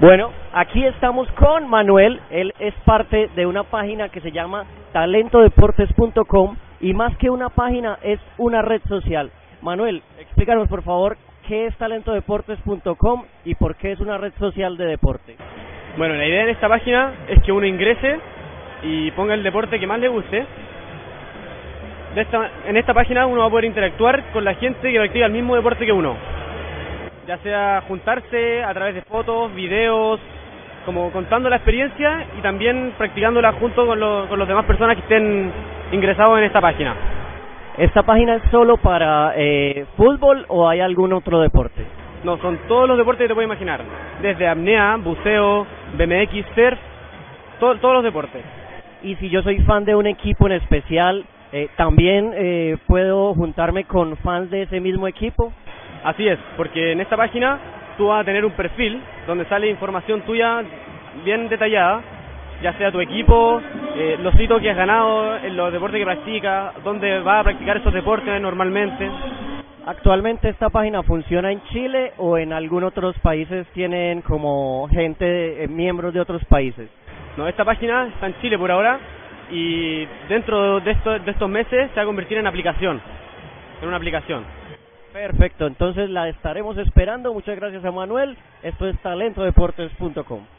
Bueno, aquí estamos con Manuel. Él es parte de una página que se llama talentodeportes.com y más que una página es una red social. Manuel, explícanos por favor qué es talentodeportes.com y por qué es una red social de deporte. Bueno, la idea en esta página es que uno ingrese y ponga el deporte que más le guste. De esta, en esta página uno va a poder interactuar con la gente que practica el mismo deporte que uno. Ya sea juntarse a través de fotos, videos, como contando la experiencia y también practicándola junto con, los con las demás personas que estén ingresados en esta página. ¿Esta página es solo para eh, fútbol o hay algún otro deporte? No, son todos los deportes que te puedes imaginar. Desde apnea, buceo, BMX, surf, todos los deportes. Y si yo soy fan de un equipo en especial, eh, ¿también eh, puedo juntarme con fans de ese mismo equipo? Así es, porque en esta página tú vas a tener un perfil donde sale información tuya bien detallada ya sea tu equipo, eh, los sitios que has ganado, en los deportes que practicas, dónde vas a practicar esos deportes normalmente. Actualmente esta página funciona en Chile o en algunos otros países tienen como gente, eh, miembros de otros países. No, esta página está en Chile por ahora y dentro de, esto, de estos meses se va a convertir en aplicación, en una aplicación. Perfecto, entonces la estaremos esperando. Muchas gracias a Manuel. Esto es talentodeportes.com.